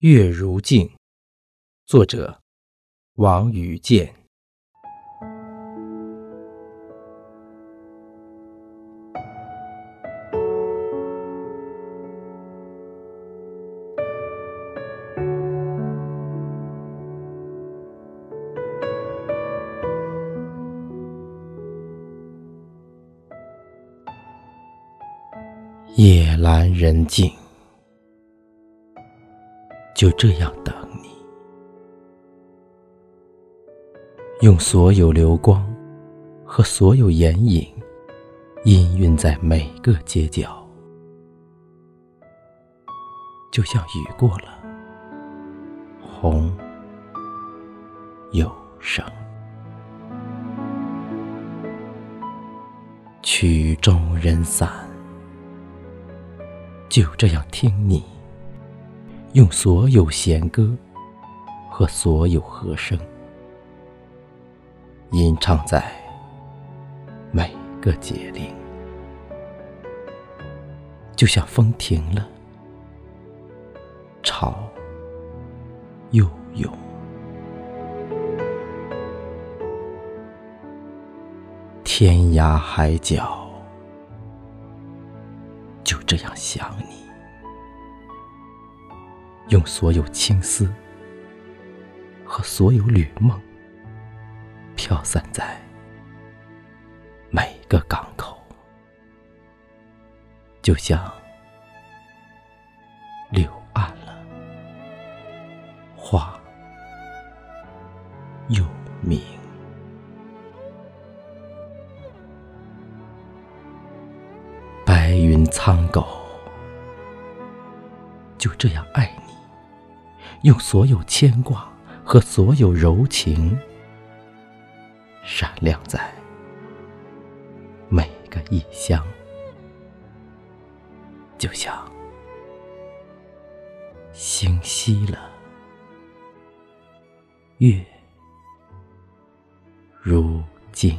月如镜，作者王宇健。夜阑人静。就这样等你，用所有流光和所有眼影，氤氲在每个街角，就像雨过了，红又生。曲终人散，就这样听你。用所有弦歌和所有和声，吟唱在每个节令，就像风停了，潮又涌，天涯海角就这样想你。用所有青丝和所有旅梦，飘散在每个港口，就像柳暗了，花又明。白云苍狗，就这样爱你。用所有牵挂和所有柔情，闪亮在每个异乡，就像星稀了，月如镜。